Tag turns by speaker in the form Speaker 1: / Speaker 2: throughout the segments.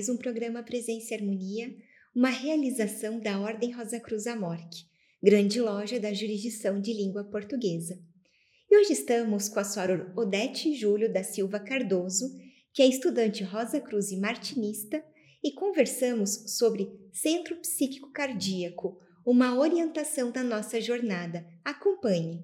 Speaker 1: mais um programa Presença e Harmonia, uma realização da Ordem Rosa Cruz Amorque, grande loja da jurisdição de língua portuguesa. E hoje estamos com a Soror Odete Júlio da Silva Cardoso, que é estudante Rosa Cruz e martinista, e conversamos sobre Centro Psíquico Cardíaco, uma orientação da nossa jornada. Acompanhe!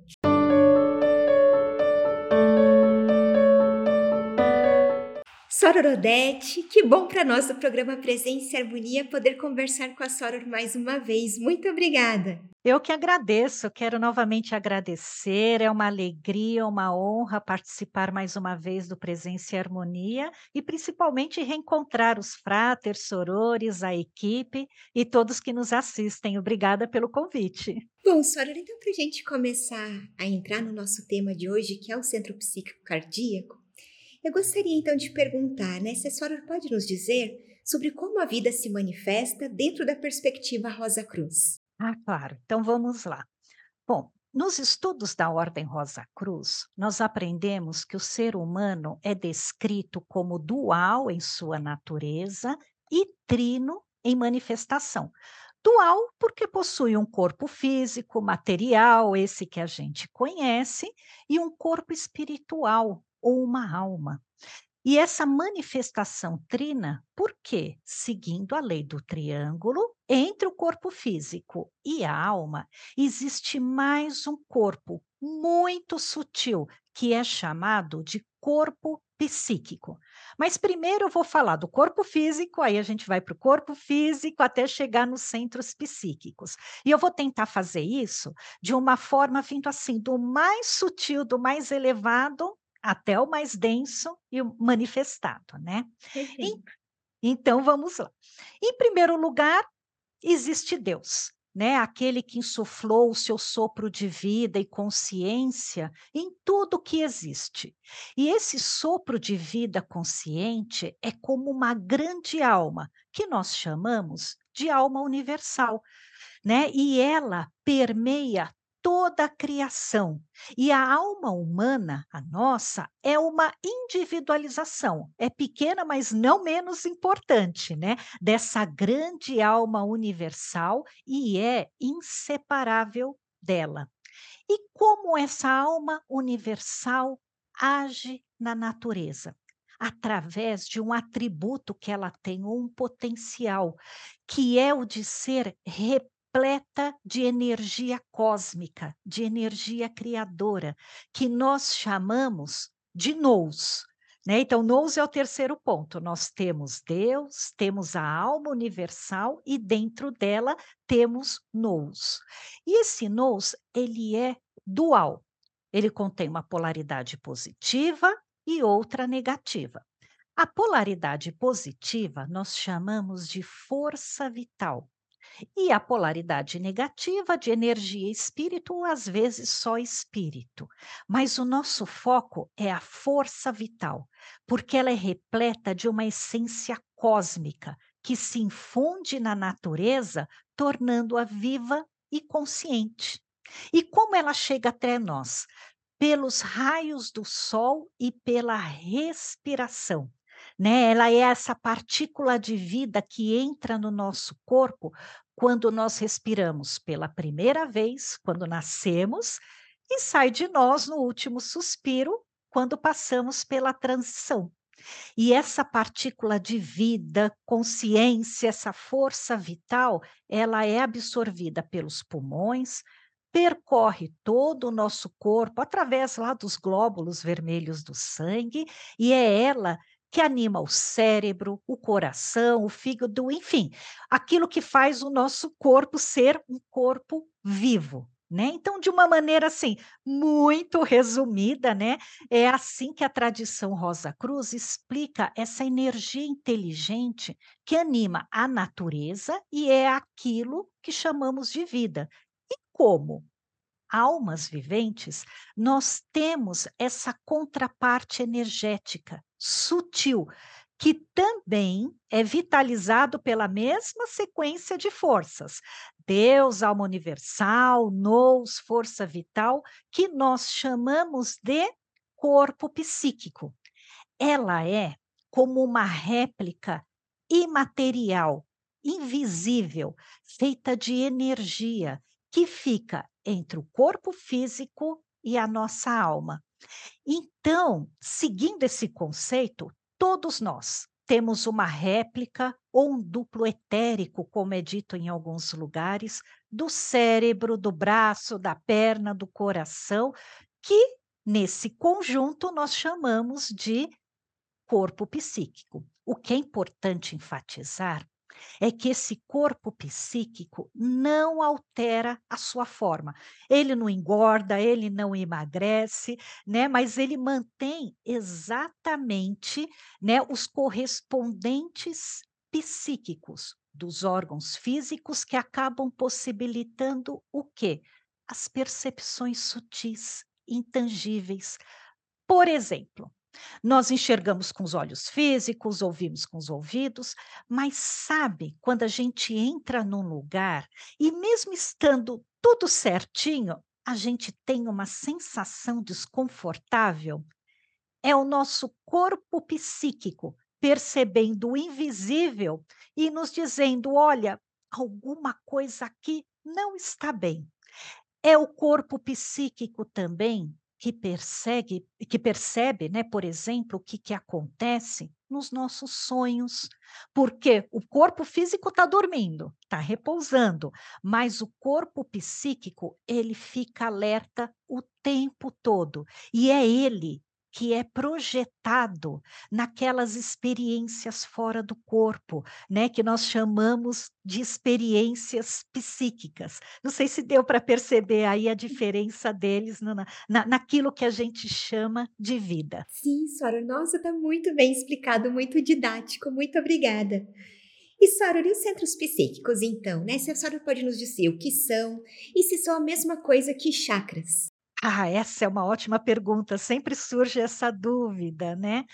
Speaker 1: Soror Odete, que bom para nosso programa Presença e Harmonia poder conversar com a Soror mais uma vez. Muito obrigada.
Speaker 2: Eu que agradeço, quero novamente agradecer, é uma alegria, uma honra participar mais uma vez do Presença e Harmonia e principalmente reencontrar os fraters, sorores, a equipe e todos que nos assistem. Obrigada pelo convite.
Speaker 1: Bom, Soror, então para a gente começar a entrar no nosso tema de hoje, que é o Centro Psíquico Cardíaco, eu gostaria então de perguntar, né, se a senhora pode nos dizer sobre como a vida se manifesta dentro da perspectiva Rosa Cruz.
Speaker 2: Ah, claro. Então vamos lá. Bom, nos estudos da Ordem Rosa Cruz, nós aprendemos que o ser humano é descrito como dual em sua natureza e trino em manifestação. Dual porque possui um corpo físico, material, esse que a gente conhece, e um corpo espiritual, ou uma alma. E essa manifestação trina, por quê? Seguindo a lei do triângulo, entre o corpo físico e a alma, existe mais um corpo muito sutil, que é chamado de corpo psíquico. Mas primeiro eu vou falar do corpo físico, aí a gente vai para o corpo físico até chegar nos centros psíquicos. E eu vou tentar fazer isso de uma forma vindo assim, do mais sutil, do mais elevado até o mais denso e o manifestado, né? E, então vamos lá. Em primeiro lugar, existe Deus, né? Aquele que insuflou o seu sopro de vida e consciência em tudo que existe. E esse sopro de vida consciente é como uma grande alma que nós chamamos de alma universal, né? E ela permeia toda a criação. E a alma humana, a nossa, é uma individualização. É pequena, mas não menos importante, né? Dessa grande alma universal e é inseparável dela. E como essa alma universal age na natureza? Através de um atributo que ela tem, um potencial, que é o de ser repleta de energia cósmica, de energia criadora, que nós chamamos de nous. Né? Então, nous é o terceiro ponto. Nós temos Deus, temos a alma universal e dentro dela temos nous. E esse nous, ele é dual. Ele contém uma polaridade positiva e outra negativa. A polaridade positiva nós chamamos de força vital. E a polaridade negativa de energia espírito, às vezes só espírito. Mas o nosso foco é a força vital, porque ela é repleta de uma essência cósmica que se infunde na natureza, tornando-a viva e consciente. E como ela chega até nós? Pelos raios do sol e pela respiração né? Ela é essa partícula de vida que entra no nosso corpo quando nós respiramos pela primeira vez, quando nascemos, e sai de nós no último suspiro, quando passamos pela transição. E essa partícula de vida, consciência, essa força vital, ela é absorvida pelos pulmões, percorre todo o nosso corpo através lá dos glóbulos vermelhos do sangue, e é ela que anima o cérebro, o coração, o fígado, enfim, aquilo que faz o nosso corpo ser um corpo vivo. Né? Então, de uma maneira assim, muito resumida, né? É assim que a tradição Rosa Cruz explica essa energia inteligente que anima a natureza e é aquilo que chamamos de vida. E como almas viventes, nós temos essa contraparte energética sutil, que também é vitalizado pela mesma sequência de forças. Deus, alma universal, nous, força vital, que nós chamamos de corpo psíquico. Ela é como uma réplica imaterial, invisível, feita de energia, que fica entre o corpo físico e a nossa alma. Então, seguindo esse conceito, todos nós temos uma réplica ou um duplo etérico, como é dito em alguns lugares, do cérebro, do braço, da perna, do coração, que nesse conjunto nós chamamos de corpo psíquico. O que é importante enfatizar é que esse corpo psíquico não altera a sua forma. Ele não engorda, ele não emagrece, né? Mas ele mantém exatamente, né, os correspondentes psíquicos dos órgãos físicos que acabam possibilitando o quê? As percepções sutis, intangíveis. Por exemplo, nós enxergamos com os olhos físicos, ouvimos com os ouvidos, mas sabe quando a gente entra num lugar e mesmo estando tudo certinho, a gente tem uma sensação desconfortável? É o nosso corpo psíquico percebendo o invisível e nos dizendo: olha, alguma coisa aqui não está bem. É o corpo psíquico também que persegue, que percebe, né, por exemplo, o que, que acontece nos nossos sonhos, porque o corpo físico está dormindo, está repousando, mas o corpo psíquico ele fica alerta o tempo todo. E é ele que é projetado naquelas experiências fora do corpo, né, que nós chamamos de experiências psíquicas. Não sei se deu para perceber aí a diferença deles na, na, naquilo que a gente chama de vida.
Speaker 1: Sim, Sora, nossa, está muito bem explicado, muito didático, muito obrigada. E Soror, e os centros psíquicos, então, né? Se a Soror pode nos dizer o que são e se são a mesma coisa que chakras.
Speaker 2: Ah, essa é uma ótima pergunta, sempre surge essa dúvida, né.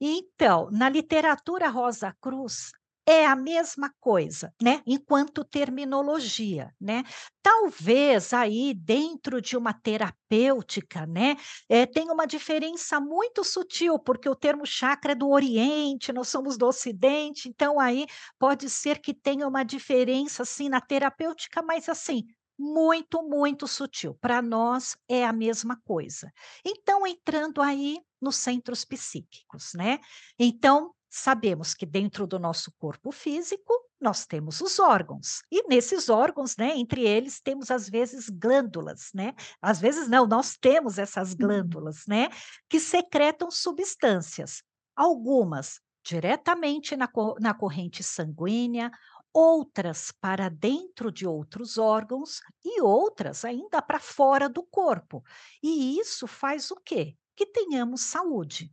Speaker 2: Então, na literatura Rosa Cruz, é a mesma coisa, né, enquanto terminologia, né. Talvez aí dentro de uma terapêutica, né, eh, tem uma diferença muito sutil, porque o termo chakra é do Oriente, nós somos do Ocidente, então aí pode ser que tenha uma diferença, assim, na terapêutica, mas assim, muito, muito sutil. Para nós é a mesma coisa. Então, entrando aí nos centros psíquicos, né? Então, sabemos que dentro do nosso corpo físico nós temos os órgãos. E nesses órgãos, né, entre eles temos às vezes glândulas, né? Às vezes não, nós temos essas uhum. glândulas, né, que secretam substâncias. Algumas diretamente na, na corrente sanguínea, outras para dentro de outros órgãos e outras ainda para fora do corpo. E isso faz o quê? Que tenhamos saúde.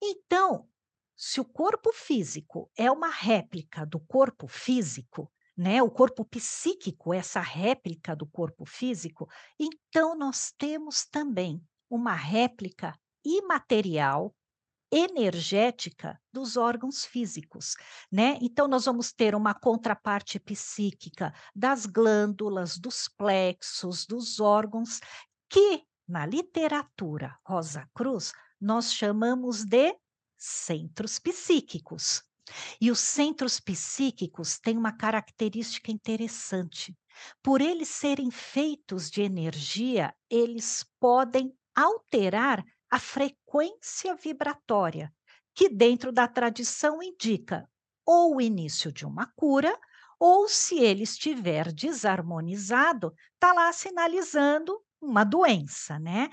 Speaker 2: Então, se o corpo físico é uma réplica do corpo físico, né, o corpo psíquico, essa réplica do corpo físico, então nós temos também uma réplica imaterial energética dos órgãos físicos, né? Então nós vamos ter uma contraparte psíquica das glândulas, dos plexos, dos órgãos que na literatura Rosa Cruz nós chamamos de centros psíquicos. E os centros psíquicos têm uma característica interessante. Por eles serem feitos de energia, eles podem alterar a frequência vibratória, que dentro da tradição indica ou o início de uma cura, ou se ele estiver desarmonizado, está lá sinalizando uma doença, né?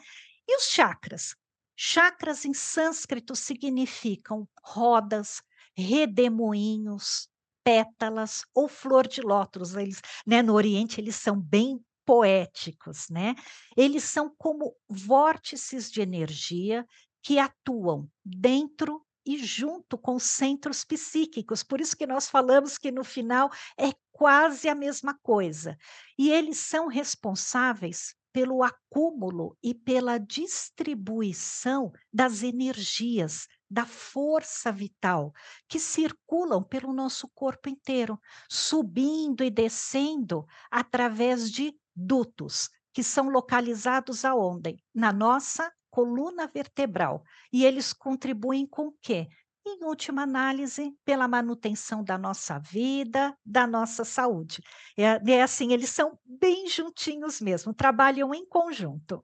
Speaker 2: E os chakras? Chakras em sânscrito significam rodas, redemoinhos, pétalas ou flor de lótus. Eles, né, no Oriente eles são bem poéticos, né? Eles são como vórtices de energia que atuam dentro e junto com centros psíquicos. Por isso que nós falamos que no final é quase a mesma coisa. E eles são responsáveis pelo acúmulo e pela distribuição das energias, da força vital que circulam pelo nosso corpo inteiro, subindo e descendo através de dutos, que são localizados aonde? Na nossa coluna vertebral. E eles contribuem com o quê? em última análise, pela manutenção da nossa vida, da nossa saúde. É, é assim, eles são bem juntinhos mesmo, trabalham em conjunto.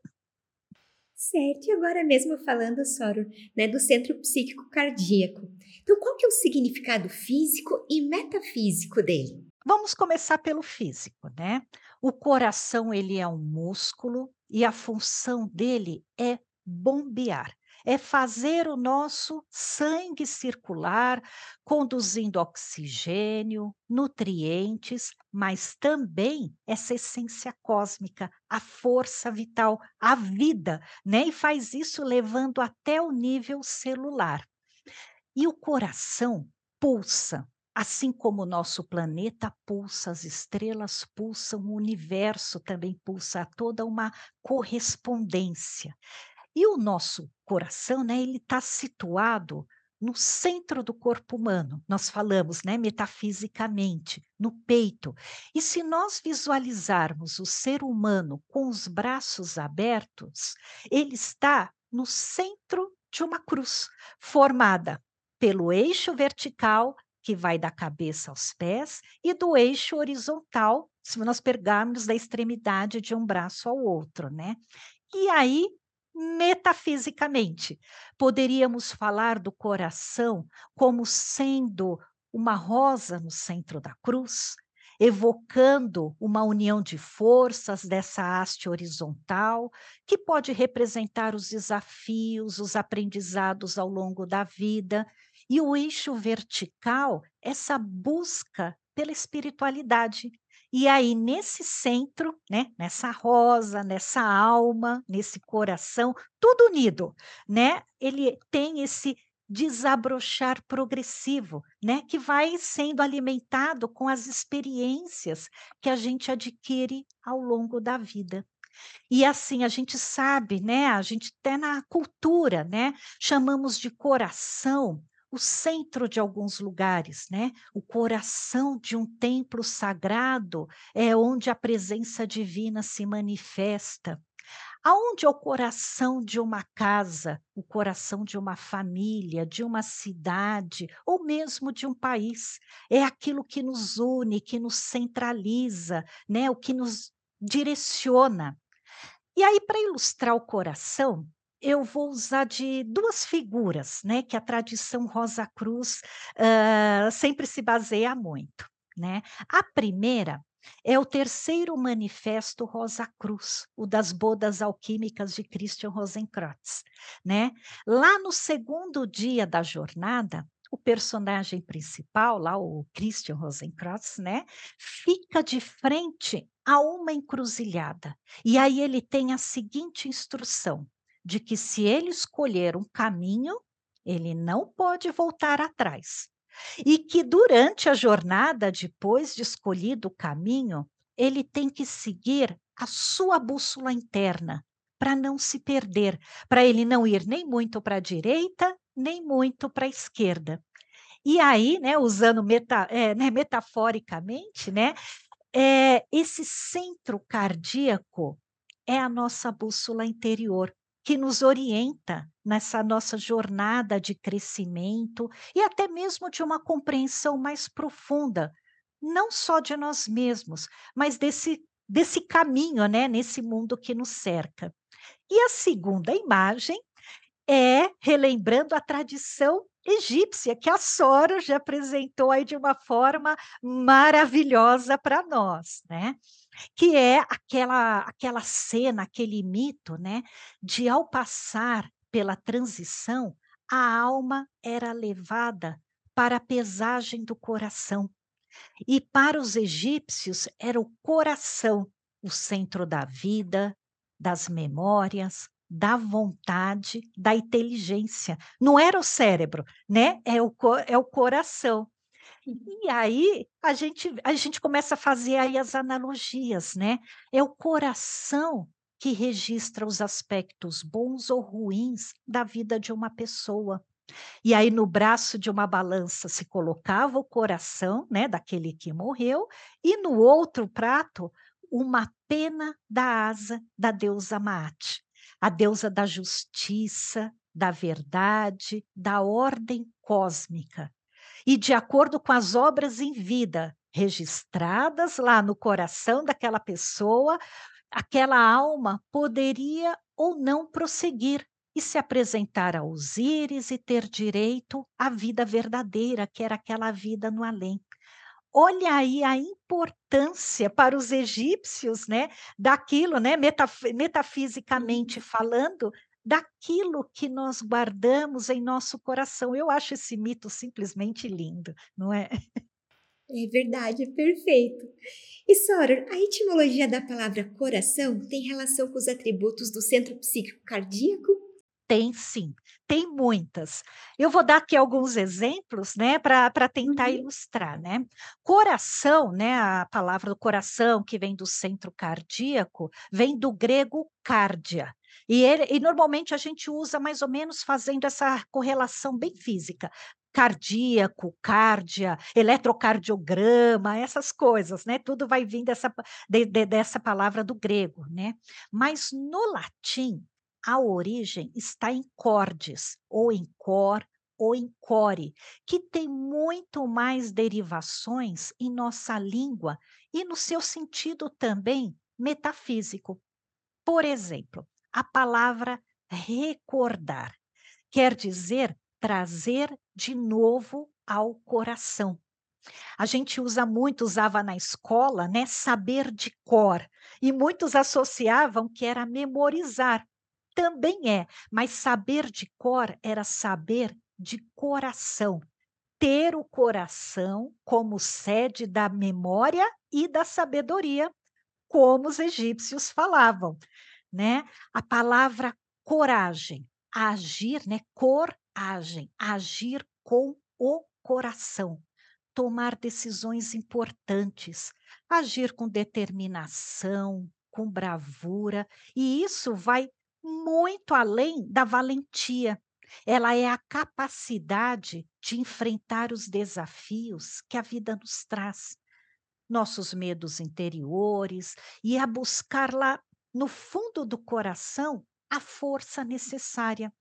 Speaker 1: Certo, e agora mesmo falando, Soro, né, do centro psíquico cardíaco. Então, qual que é o significado físico e metafísico dele?
Speaker 2: Vamos começar pelo físico, né? O coração, ele é um músculo e a função dele é bombear é fazer o nosso sangue circular, conduzindo oxigênio, nutrientes, mas também essa essência cósmica, a força vital, a vida, né? E faz isso levando até o nível celular. E o coração pulsa, assim como o nosso planeta pulsa, as estrelas pulsam, o universo também pulsa, toda uma correspondência. E o nosso coração, né, ele está situado no centro do corpo humano. Nós falamos, né, metafisicamente, no peito. E se nós visualizarmos o ser humano com os braços abertos, ele está no centro de uma cruz, formada pelo eixo vertical que vai da cabeça aos pés e do eixo horizontal, se nós pegarmos da extremidade de um braço ao outro, né? E aí metafisicamente. Poderíamos falar do coração como sendo uma rosa no centro da cruz, evocando uma união de forças dessa haste horizontal, que pode representar os desafios, os aprendizados ao longo da vida, e o eixo vertical, essa busca pela espiritualidade, e aí, nesse centro, né, nessa rosa, nessa alma, nesse coração, tudo unido, né? Ele tem esse desabrochar progressivo, né, que vai sendo alimentado com as experiências que a gente adquire ao longo da vida. E assim, a gente sabe, né, a gente até na cultura, né, chamamos de coração o centro de alguns lugares, né? O coração de um templo sagrado é onde a presença divina se manifesta. Aonde é o coração de uma casa, o coração de uma família, de uma cidade ou mesmo de um país? É aquilo que nos une, que nos centraliza, né? O que nos direciona. E aí, para ilustrar o coração, eu vou usar de duas figuras, né, que a tradição Rosa Cruz uh, sempre se baseia muito, né? A primeira é o terceiro manifesto Rosa Cruz, o das bodas alquímicas de Christian Rosenkreutz, né? Lá no segundo dia da jornada, o personagem principal, lá o Christian Rosenkreutz, né, fica de frente a uma encruzilhada. E aí ele tem a seguinte instrução: de que se ele escolher um caminho, ele não pode voltar atrás. E que durante a jornada, depois de escolhido o caminho, ele tem que seguir a sua bússola interna para não se perder, para ele não ir nem muito para a direita, nem muito para a esquerda. E aí, né, usando meta, é, né, metaforicamente, né, é, esse centro cardíaco é a nossa bússola interior, que nos orienta nessa nossa jornada de crescimento e até mesmo de uma compreensão mais profunda, não só de nós mesmos, mas desse, desse caminho, né, nesse mundo que nos cerca. E a segunda imagem é relembrando a tradição egípcia, que a Sora já apresentou aí de uma forma maravilhosa para nós, né? que é aquela aquela cena, aquele mito, né, de ao passar pela transição, a alma era levada para a pesagem do coração. E para os egípcios era o coração o centro da vida, das memórias, da vontade, da inteligência. Não era o cérebro, né? É o, é o coração. E aí a gente a gente começa a fazer aí as analogias, né? É o coração que registra os aspectos bons ou ruins da vida de uma pessoa. E aí no braço de uma balança se colocava o coração, né, daquele que morreu, e no outro prato uma pena da asa da deusa Maat, a deusa da justiça, da verdade, da ordem cósmica e de acordo com as obras em vida registradas lá no coração daquela pessoa, aquela alma poderia ou não prosseguir e se apresentar a Osíris e ter direito à vida verdadeira, que era aquela vida no além. Olha aí a importância para os egípcios, né, daquilo, né, metaf metafisicamente uhum. falando, daquilo que nós guardamos em nosso coração. Eu acho esse mito simplesmente lindo, não é?
Speaker 1: É verdade, perfeito. E Soror, a etimologia da palavra coração tem relação com os atributos do centro psíquico cardíaco?
Speaker 2: Tem sim, tem muitas. Eu vou dar aqui alguns exemplos, né, para tentar uhum. ilustrar, né? Coração, né, a palavra do coração que vem do centro cardíaco, vem do grego cardia, e, ele, e normalmente a gente usa mais ou menos fazendo essa correlação bem física. Cardíaco, cárdia, eletrocardiograma, essas coisas, né? Tudo vai vir dessa, de, de, dessa palavra do grego, né? Mas no latim, a origem está em cordes, ou em cor, ou em core, que tem muito mais derivações em nossa língua e no seu sentido também metafísico. Por exemplo, a palavra recordar quer dizer trazer de novo ao coração. A gente usa muito, usava na escola, né, saber de cor, e muitos associavam que era memorizar. Também é, mas saber de cor era saber de coração, ter o coração como sede da memória e da sabedoria, como os egípcios falavam né? A palavra coragem, agir, né? Coragem, agir com o coração, tomar decisões importantes, agir com determinação, com bravura, e isso vai muito além da valentia. Ela é a capacidade de enfrentar os desafios que a vida nos traz, nossos medos interiores, e a buscar lá no fundo do coração a força necessária.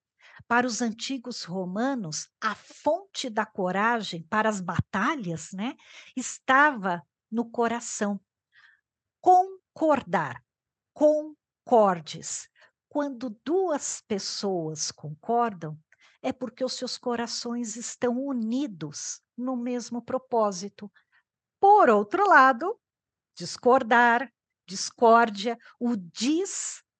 Speaker 2: Para os antigos romanos, a fonte da coragem para as batalhas né, estava no coração. Concordar, concordes. Quando duas pessoas concordam, é porque os seus corações estão unidos no mesmo propósito. Por outro lado, discordar, discórdia, o discordes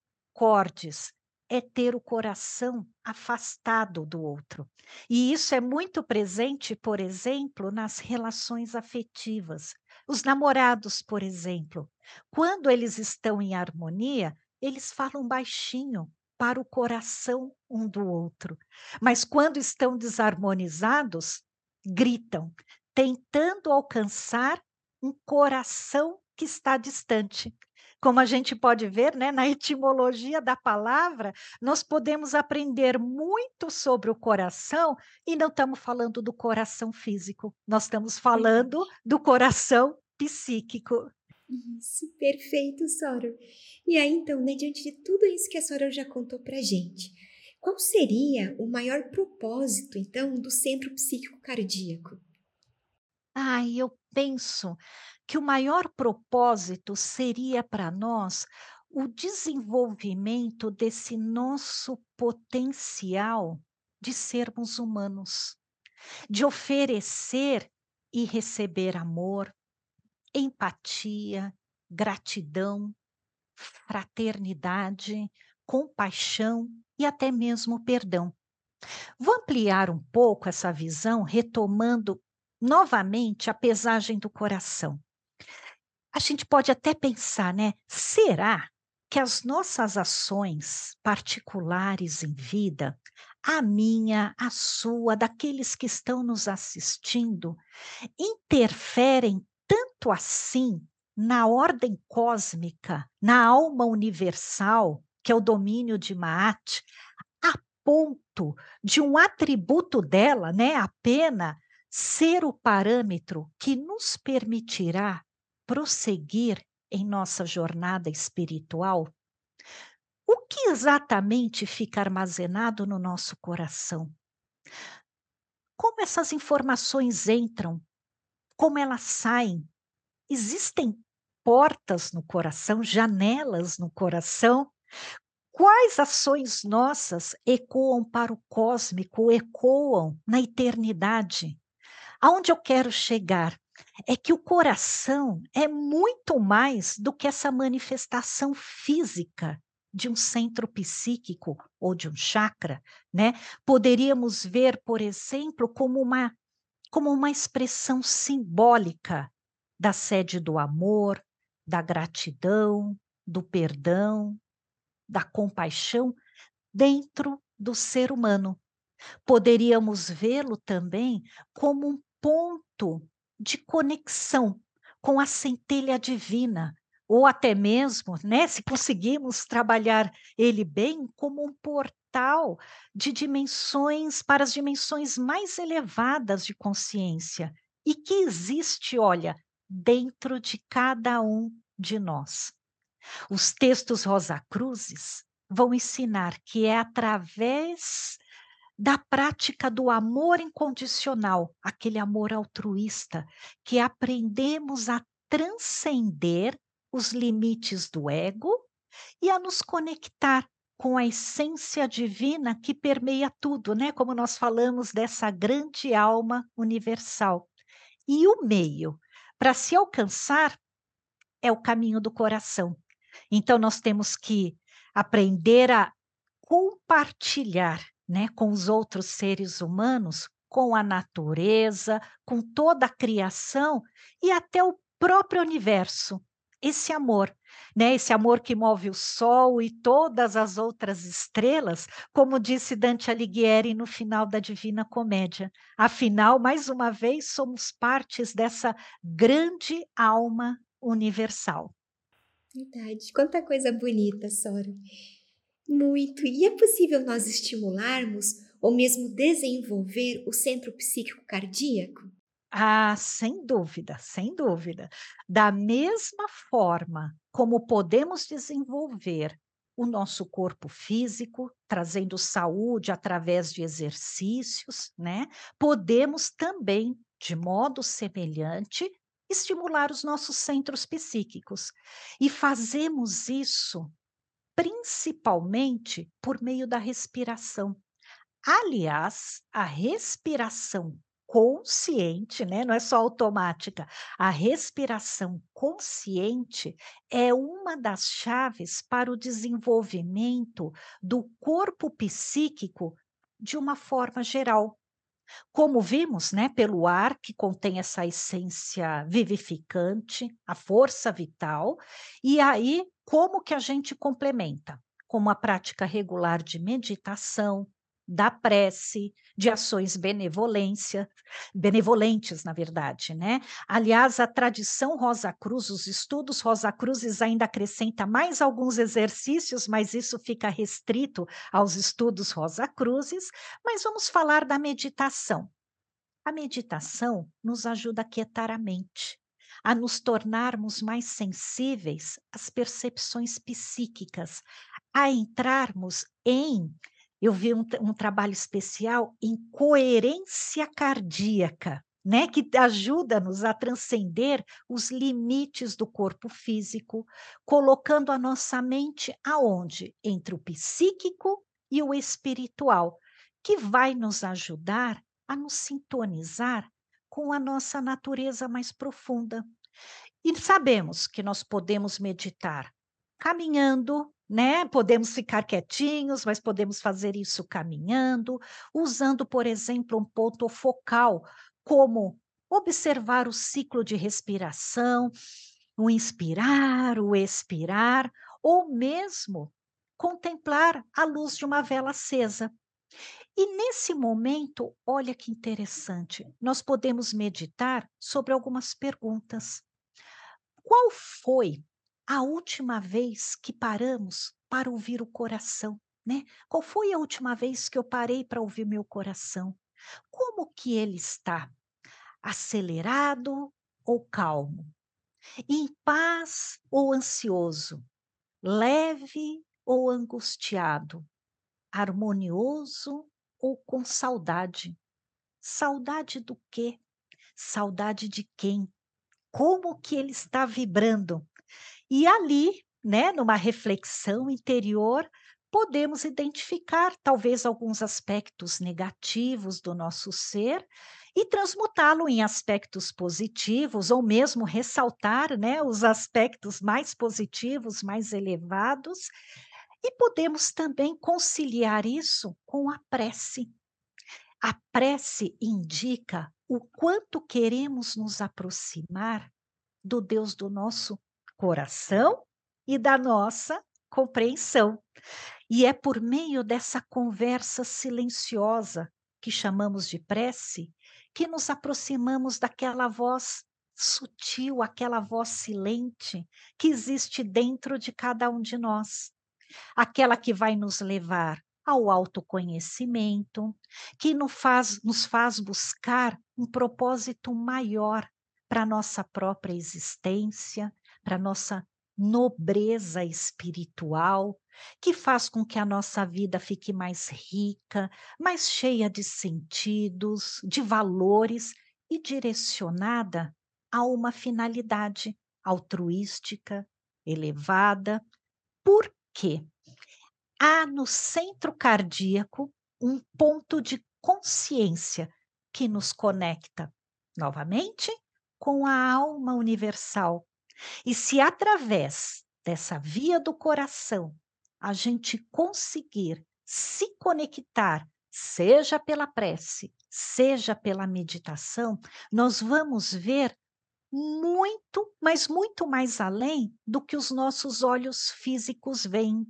Speaker 2: é ter o coração afastado do outro. E isso é muito presente, por exemplo, nas relações afetivas. Os namorados, por exemplo, quando eles estão em harmonia, eles falam baixinho para o coração um do outro. Mas quando estão desarmonizados, gritam, tentando alcançar um coração que está distante. Como a gente pode ver, né, na etimologia da palavra, nós podemos aprender muito sobre o coração e não estamos falando do coração físico, nós estamos falando do coração psíquico.
Speaker 1: Isso, perfeito, Soro. E aí, então, né, diante de tudo isso que a Soro já contou para gente, qual seria o maior propósito, então, do centro psíquico cardíaco?
Speaker 2: Ah, eu penso que o maior propósito seria para nós o desenvolvimento desse nosso potencial de sermos humanos, de oferecer e receber amor, empatia, gratidão, fraternidade, compaixão e até mesmo perdão. Vou ampliar um pouco essa visão, retomando novamente a pesagem do coração a gente pode até pensar, né? Será que as nossas ações particulares em vida, a minha, a sua, daqueles que estão nos assistindo, interferem tanto assim na ordem cósmica, na alma universal, que é o domínio de Maat, a ponto de um atributo dela, né, a pena, ser o parâmetro que nos permitirá prosseguir em nossa jornada espiritual? O que exatamente fica armazenado no nosso coração? como essas informações entram, como elas saem. Existem portas no coração, janelas no coração. Quais ações nossas ecoam para o cósmico, ecoam na eternidade? Aonde eu quero chegar é que o coração é muito mais do que essa manifestação física de um centro psíquico ou de um chakra, né? Poderíamos ver, por exemplo, como uma como uma expressão simbólica da sede do amor, da gratidão, do perdão, da compaixão dentro do ser humano. Poderíamos vê-lo também como um ponto de conexão com a centelha divina, ou até mesmo, né, se conseguimos trabalhar ele bem, como um portal de dimensões para as dimensões mais elevadas de consciência e que existe, olha, dentro de cada um de nós. Os textos Rosa Cruzes vão ensinar que é através da prática do amor incondicional, aquele amor altruísta, que aprendemos a transcender os limites do ego e a nos conectar com a essência divina que permeia tudo, né? Como nós falamos dessa grande alma universal. E o meio para se alcançar é o caminho do coração. Então nós temos que aprender a compartilhar né, com os outros seres humanos, com a natureza, com toda a criação e até o próprio universo. Esse amor, né, esse amor que move o sol e todas as outras estrelas, como disse Dante Alighieri no final da Divina Comédia. Afinal, mais uma vez, somos partes dessa grande alma universal.
Speaker 1: Verdade. Quanta coisa bonita, Sora. Muito. E é possível nós estimularmos ou mesmo desenvolver o centro psíquico cardíaco?
Speaker 2: Ah, sem dúvida, sem dúvida. Da mesma forma como podemos desenvolver o nosso corpo físico, trazendo saúde através de exercícios, né? Podemos também, de modo semelhante, estimular os nossos centros psíquicos. E fazemos isso principalmente por meio da respiração. Aliás, a respiração consciente, né? Não é só automática. A respiração consciente é uma das chaves para o desenvolvimento do corpo psíquico de uma forma geral. Como vimos, né, pelo ar que contém essa essência vivificante, a força vital, e aí como que a gente complementa? Com uma prática regular de meditação, da prece, de ações benevolência, benevolentes, na verdade, né? Aliás, a tradição Rosa Cruz, os estudos Rosa Cruzes ainda acrescenta mais alguns exercícios, mas isso fica restrito aos estudos Rosa Cruzes, mas vamos falar da meditação. A meditação nos ajuda a quietar a mente, a nos tornarmos mais sensíveis às percepções psíquicas, a entrarmos em. Eu vi um, um trabalho especial em coerência cardíaca, né, que ajuda-nos a transcender os limites do corpo físico, colocando a nossa mente aonde? Entre o psíquico e o espiritual, que vai nos ajudar a nos sintonizar com a nossa natureza mais profunda. E sabemos que nós podemos meditar caminhando, né? Podemos ficar quietinhos, mas podemos fazer isso caminhando, usando, por exemplo, um ponto focal, como observar o ciclo de respiração, o inspirar, o expirar, ou mesmo contemplar a luz de uma vela acesa. E nesse momento, olha que interessante, nós podemos meditar sobre algumas perguntas. Qual foi a última vez que paramos para ouvir o coração, né? Qual foi a última vez que eu parei para ouvir meu coração? Como que ele está? Acelerado ou calmo? Em paz ou ansioso? Leve ou angustiado? Harmonioso ou com saudade. Saudade do quê? Saudade de quem? Como que ele está vibrando? E ali, né, numa reflexão interior, podemos identificar talvez alguns aspectos negativos do nosso ser e transmutá-lo em aspectos positivos ou mesmo ressaltar, né, os aspectos mais positivos, mais elevados, e podemos também conciliar isso com a prece. A prece indica o quanto queremos nos aproximar do Deus do nosso coração e da nossa compreensão. E é por meio dessa conversa silenciosa, que chamamos de prece, que nos aproximamos daquela voz sutil, aquela voz silente que existe dentro de cada um de nós. Aquela que vai nos levar ao autoconhecimento, que nos faz, nos faz buscar um propósito maior para a nossa própria existência, para a nossa nobreza espiritual, que faz com que a nossa vida fique mais rica, mais cheia de sentidos, de valores e direcionada a uma finalidade altruística, elevada. Por quê? Há no centro cardíaco um ponto de consciência que nos conecta novamente com a alma universal, e se através dessa via do coração a gente conseguir se conectar, seja pela prece, seja pela meditação, nós vamos ver muito, mas muito mais além do que os nossos olhos físicos veem.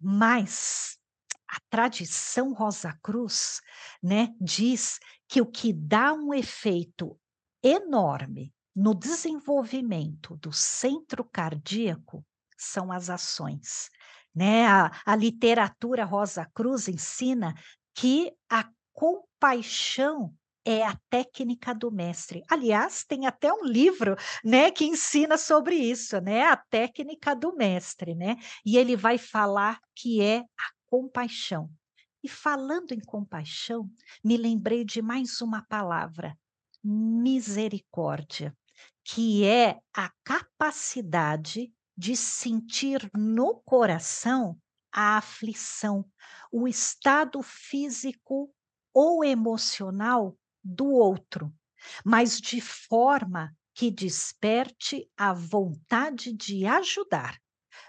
Speaker 2: Mas a tradição Rosa Cruz, né, diz que o que dá um efeito enorme no desenvolvimento do centro cardíaco são as ações. Né? A, a literatura Rosa Cruz ensina que a compaixão é a técnica do mestre. Aliás, tem até um livro, né, que ensina sobre isso, né, a técnica do mestre, né? E ele vai falar que é a compaixão. E falando em compaixão, me lembrei de mais uma palavra, misericórdia que é a capacidade de sentir no coração a aflição, o estado físico ou emocional do outro, mas de forma que desperte a vontade de ajudar.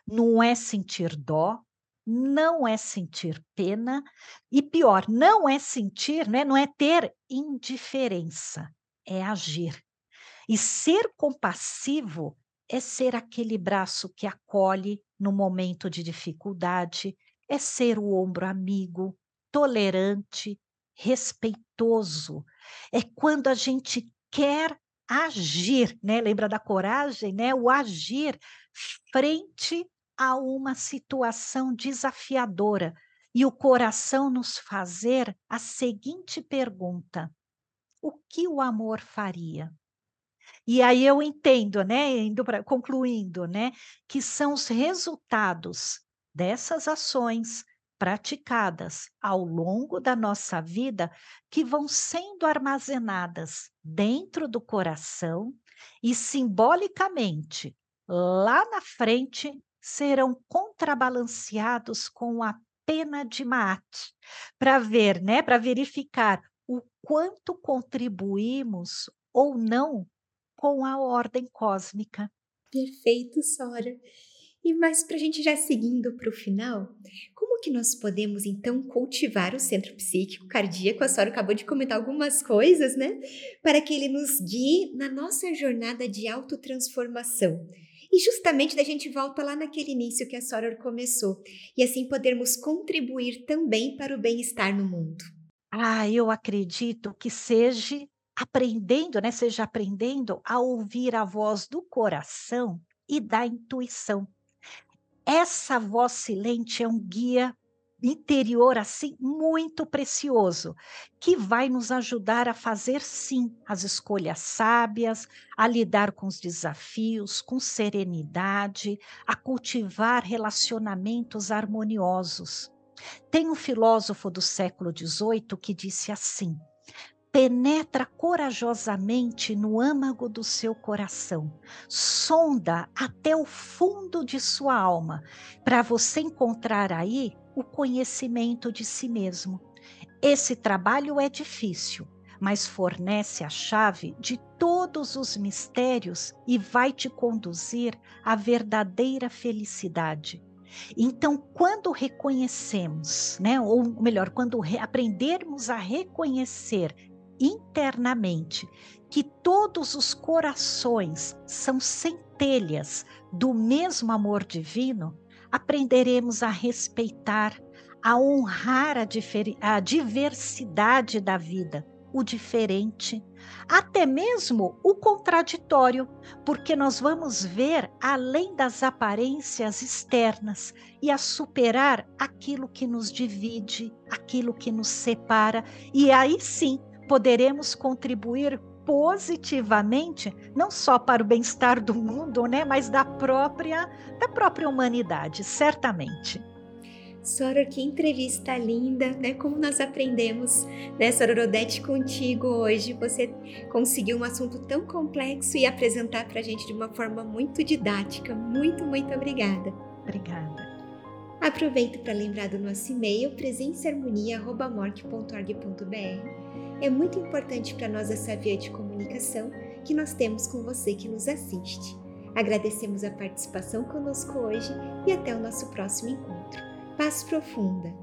Speaker 2: Não é sentir dó, não é sentir pena e pior, não é sentir, né, não é ter indiferença, é agir. E ser compassivo é ser aquele braço que acolhe no momento de dificuldade, é ser o ombro amigo, tolerante, respeitoso. É quando a gente quer agir, né? Lembra da coragem, né? O agir frente a uma situação desafiadora e o coração nos fazer a seguinte pergunta: o que o amor faria? E aí eu entendo, né, indo pra, concluindo, né, que são os resultados dessas ações praticadas ao longo da nossa vida que vão sendo armazenadas dentro do coração e simbolicamente lá na frente serão contrabalanceados com a pena de mate para ver, né, para verificar o quanto contribuímos ou não com a ordem cósmica.
Speaker 1: Perfeito, Sora. E mais para a gente já seguindo para o final, como que nós podemos então cultivar o centro psíquico cardíaco? A Sora acabou de comentar algumas coisas, né? Para que ele nos guie na nossa jornada de autotransformação. E justamente da gente volta lá naquele início que a Sora começou, e assim podermos contribuir também para o bem-estar no mundo.
Speaker 2: Ah, eu acredito que seja aprendendo, né, seja aprendendo a ouvir a voz do coração e da intuição. Essa voz silente é um guia interior assim muito precioso, que vai nos ajudar a fazer sim as escolhas sábias, a lidar com os desafios com serenidade, a cultivar relacionamentos harmoniosos. Tem um filósofo do século XVIII que disse assim: penetra corajosamente no âmago do seu coração, sonda até o fundo de sua alma, para você encontrar aí o conhecimento de si mesmo. Esse trabalho é difícil, mas fornece a chave de todos os mistérios e vai te conduzir à verdadeira felicidade. Então, quando reconhecemos, né, ou melhor, quando aprendermos a reconhecer internamente que todos os corações são centelhas do mesmo amor divino, aprenderemos a respeitar, a honrar a, a diversidade da vida o diferente, até mesmo o contraditório, porque nós vamos ver além das aparências externas e a superar aquilo que nos divide, aquilo que nos separa, e aí sim poderemos contribuir positivamente não só para o bem-estar do mundo, né, mas da própria da própria humanidade, certamente.
Speaker 1: Soror, que entrevista linda, né? Como nós aprendemos, né, Sororodete, contigo hoje. Você conseguiu um assunto tão complexo e apresentar para a gente de uma forma muito didática. Muito, muito obrigada.
Speaker 2: Obrigada.
Speaker 1: Aproveito para lembrar do nosso e-mail presenceharmonia.org.br. É muito importante para nós essa via de comunicação que nós temos com você que nos assiste. Agradecemos a participação conosco hoje e até o nosso próximo encontro. Paz profunda.